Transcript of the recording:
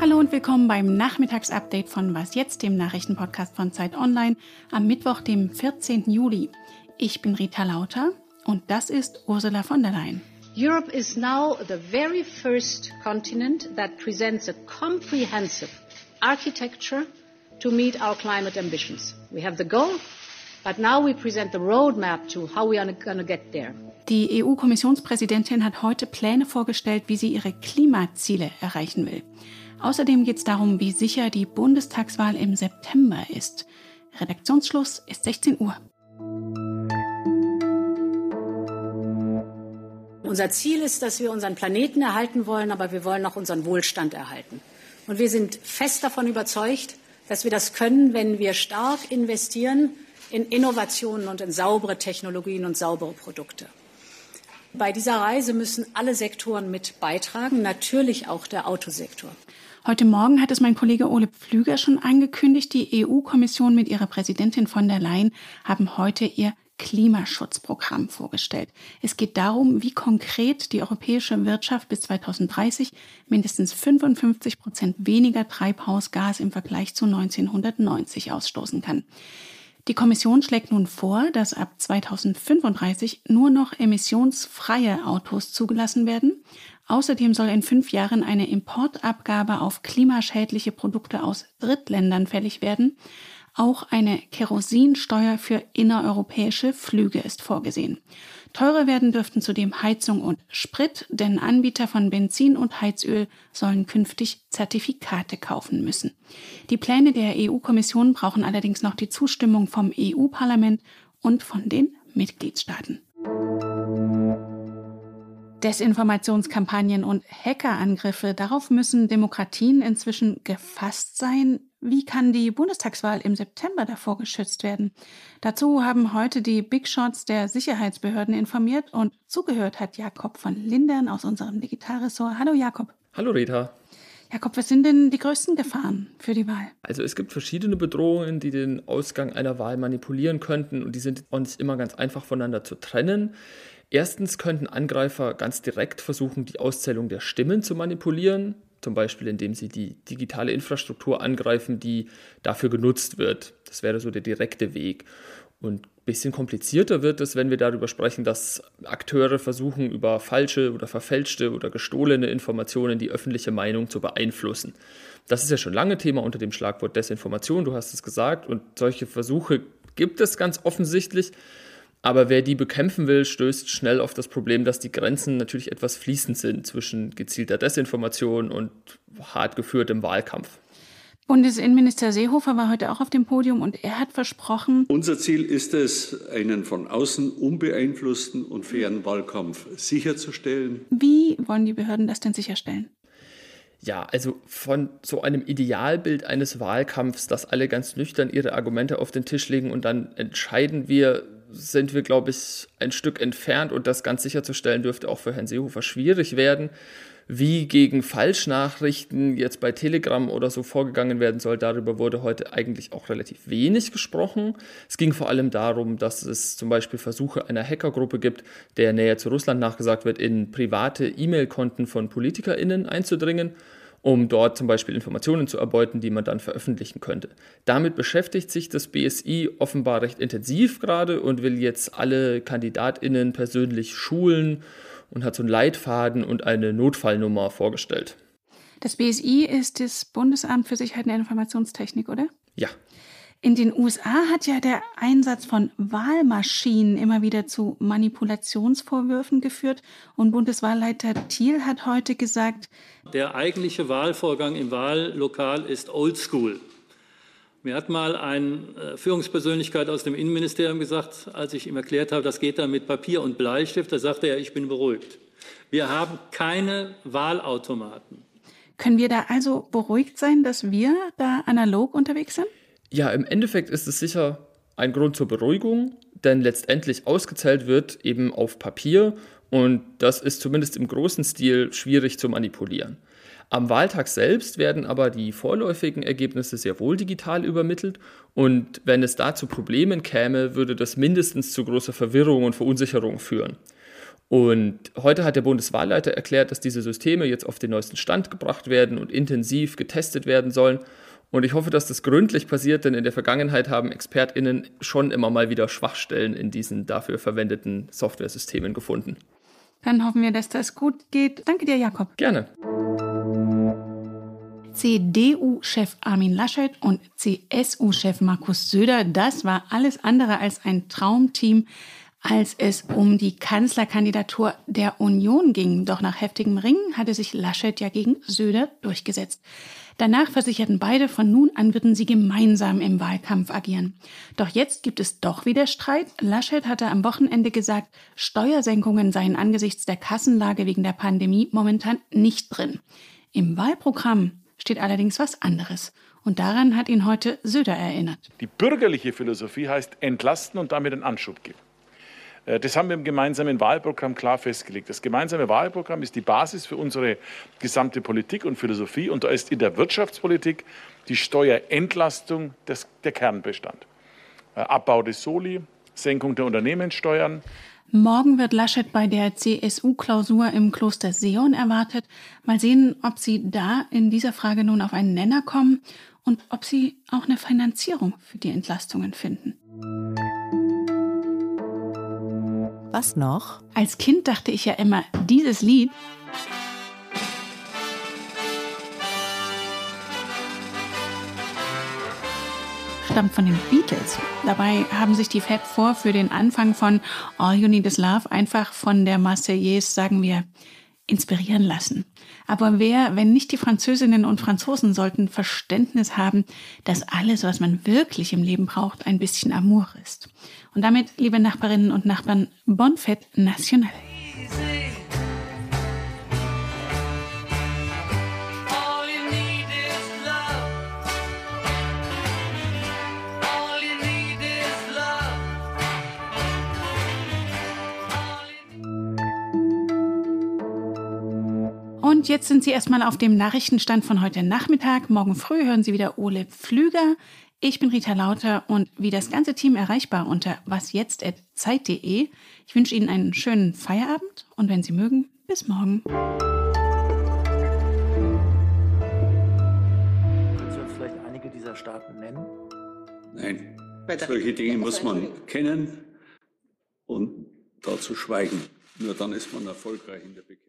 Hallo und willkommen beim Nachmittagsupdate von Was jetzt, dem Nachrichtenpodcast von Zeit Online, am Mittwoch, dem 14. Juli. Ich bin Rita Lauter und das ist Ursula von der Leyen. Europe is now the very first continent that presents a comprehensive architecture to meet our climate ambitions. We have the goal, but now we present the roadmap to how we are going to get there. Die EU-Kommissionspräsidentin hat heute Pläne vorgestellt, wie sie ihre Klimaziele erreichen will. Außerdem geht es darum, wie sicher die Bundestagswahl im September ist. Redaktionsschluss ist 16 Uhr. Unser Ziel ist, dass wir unseren Planeten erhalten wollen, aber wir wollen auch unseren Wohlstand erhalten. Und wir sind fest davon überzeugt, dass wir das können, wenn wir stark investieren in Innovationen und in saubere Technologien und saubere Produkte. Bei dieser Reise müssen alle Sektoren mit beitragen, natürlich auch der Autosektor. Heute Morgen hat es mein Kollege Ole Pflüger schon angekündigt. Die EU-Kommission mit ihrer Präsidentin von der Leyen haben heute ihr Klimaschutzprogramm vorgestellt. Es geht darum, wie konkret die europäische Wirtschaft bis 2030 mindestens 55 Prozent weniger Treibhausgas im Vergleich zu 1990 ausstoßen kann. Die Kommission schlägt nun vor, dass ab 2035 nur noch emissionsfreie Autos zugelassen werden. Außerdem soll in fünf Jahren eine Importabgabe auf klimaschädliche Produkte aus Drittländern fällig werden. Auch eine Kerosinsteuer für innereuropäische Flüge ist vorgesehen. Teurer werden dürften zudem Heizung und Sprit, denn Anbieter von Benzin und Heizöl sollen künftig Zertifikate kaufen müssen. Die Pläne der EU-Kommission brauchen allerdings noch die Zustimmung vom EU-Parlament und von den Mitgliedstaaten. Desinformationskampagnen und Hackerangriffe, darauf müssen Demokratien inzwischen gefasst sein. Wie kann die Bundestagswahl im September davor geschützt werden? Dazu haben heute die Big Shots der Sicherheitsbehörden informiert und zugehört hat Jakob von Lindern aus unserem Digitalressort. Hallo Jakob. Hallo Rita. Jakob, was sind denn die größten Gefahren für die Wahl? Also es gibt verschiedene Bedrohungen, die den Ausgang einer Wahl manipulieren könnten und die sind uns immer ganz einfach voneinander zu trennen. Erstens könnten Angreifer ganz direkt versuchen, die Auszählung der Stimmen zu manipulieren, zum Beispiel indem sie die digitale Infrastruktur angreifen, die dafür genutzt wird. Das wäre so der direkte Weg. Und ein bisschen komplizierter wird es, wenn wir darüber sprechen, dass Akteure versuchen, über falsche oder verfälschte oder gestohlene Informationen die öffentliche Meinung zu beeinflussen. Das ist ja schon lange Thema unter dem Schlagwort Desinformation, du hast es gesagt, und solche Versuche gibt es ganz offensichtlich. Aber wer die bekämpfen will, stößt schnell auf das Problem, dass die Grenzen natürlich etwas fließend sind zwischen gezielter Desinformation und hart geführtem Wahlkampf. Bundesinnenminister Seehofer war heute auch auf dem Podium und er hat versprochen, unser Ziel ist es, einen von außen unbeeinflussten und fairen Wahlkampf sicherzustellen. Wie wollen die Behörden das denn sicherstellen? Ja, also von so einem Idealbild eines Wahlkampfs, dass alle ganz nüchtern ihre Argumente auf den Tisch legen und dann entscheiden wir, sind wir, glaube ich, ein Stück entfernt und das ganz sicherzustellen dürfte auch für Herrn Seehofer schwierig werden. Wie gegen Falschnachrichten jetzt bei Telegram oder so vorgegangen werden soll, darüber wurde heute eigentlich auch relativ wenig gesprochen. Es ging vor allem darum, dass es zum Beispiel Versuche einer Hackergruppe gibt, der näher zu Russland nachgesagt wird, in private E-Mail-Konten von PolitikerInnen einzudringen um dort zum Beispiel Informationen zu erbeuten, die man dann veröffentlichen könnte. Damit beschäftigt sich das BSI offenbar recht intensiv gerade und will jetzt alle Kandidatinnen persönlich schulen und hat so einen Leitfaden und eine Notfallnummer vorgestellt. Das BSI ist das Bundesamt für Sicherheit und Informationstechnik, oder? Ja, in den USA hat ja der Einsatz von Wahlmaschinen immer wieder zu Manipulationsvorwürfen geführt. Und Bundeswahlleiter Thiel hat heute gesagt, der eigentliche Wahlvorgang im Wahllokal ist oldschool. Mir hat mal eine äh, Führungspersönlichkeit aus dem Innenministerium gesagt, als ich ihm erklärt habe, das geht dann mit Papier und Bleistift, da sagte er, ich bin beruhigt. Wir haben keine Wahlautomaten. Können wir da also beruhigt sein, dass wir da analog unterwegs sind? Ja, im Endeffekt ist es sicher ein Grund zur Beruhigung, denn letztendlich ausgezählt wird eben auf Papier und das ist zumindest im großen Stil schwierig zu manipulieren. Am Wahltag selbst werden aber die vorläufigen Ergebnisse sehr wohl digital übermittelt und wenn es da zu Problemen käme, würde das mindestens zu großer Verwirrung und Verunsicherung führen. Und heute hat der Bundeswahlleiter erklärt, dass diese Systeme jetzt auf den neuesten Stand gebracht werden und intensiv getestet werden sollen. Und ich hoffe, dass das gründlich passiert, denn in der Vergangenheit haben ExpertInnen schon immer mal wieder Schwachstellen in diesen dafür verwendeten Softwaresystemen gefunden. Dann hoffen wir, dass das gut geht. Danke dir, Jakob. Gerne. CDU-Chef Armin Laschet und CSU-Chef Markus Söder, das war alles andere als ein Traumteam, als es um die Kanzlerkandidatur der Union ging. Doch nach heftigem Ringen hatte sich Laschet ja gegen Söder durchgesetzt. Danach versicherten beide, von nun an würden sie gemeinsam im Wahlkampf agieren. Doch jetzt gibt es doch wieder Streit. Laschet hatte am Wochenende gesagt, Steuersenkungen seien angesichts der Kassenlage wegen der Pandemie momentan nicht drin. Im Wahlprogramm steht allerdings was anderes. Und daran hat ihn heute Söder erinnert. Die bürgerliche Philosophie heißt entlasten und damit einen Anschub geben. Äh, das haben wir im gemeinsamen Wahlprogramm klar festgelegt. Das gemeinsame Wahlprogramm ist die Basis für unsere gesamte Politik und Philosophie. Und da ist in der Wirtschaftspolitik die Steuerentlastung des, der Kernbestand. Äh, Abbau des Soli, Senkung der Unternehmenssteuern, Morgen wird Laschet bei der CSU-Klausur im Kloster Seon erwartet. Mal sehen, ob Sie da in dieser Frage nun auf einen Nenner kommen und ob Sie auch eine Finanzierung für die Entlastungen finden. Was noch? Als Kind dachte ich ja immer, dieses Lied stammt von den Beatles. Dabei haben sich die Fab Four für den Anfang von All You Need Is Love einfach von der Marseillaise, sagen wir, inspirieren lassen. Aber wer, wenn nicht die Französinnen und Franzosen, sollten Verständnis haben, dass alles, was man wirklich im Leben braucht, ein bisschen Amour ist. Und damit, liebe Nachbarinnen und Nachbarn, Bon Fête National. Und jetzt sind Sie erstmal auf dem Nachrichtenstand von heute Nachmittag. Morgen früh hören Sie wieder Ole Pflüger. Ich bin Rita Lauter und wie das ganze Team erreichbar unter wasjetzt.zeit.de. Ich wünsche Ihnen einen schönen Feierabend und wenn Sie mögen, bis morgen. Können Sie uns vielleicht einige dieser Staaten nennen? Nein, solche Dinge muss man kennen und dazu schweigen. Nur dann ist man erfolgreich in der Bekämpfung.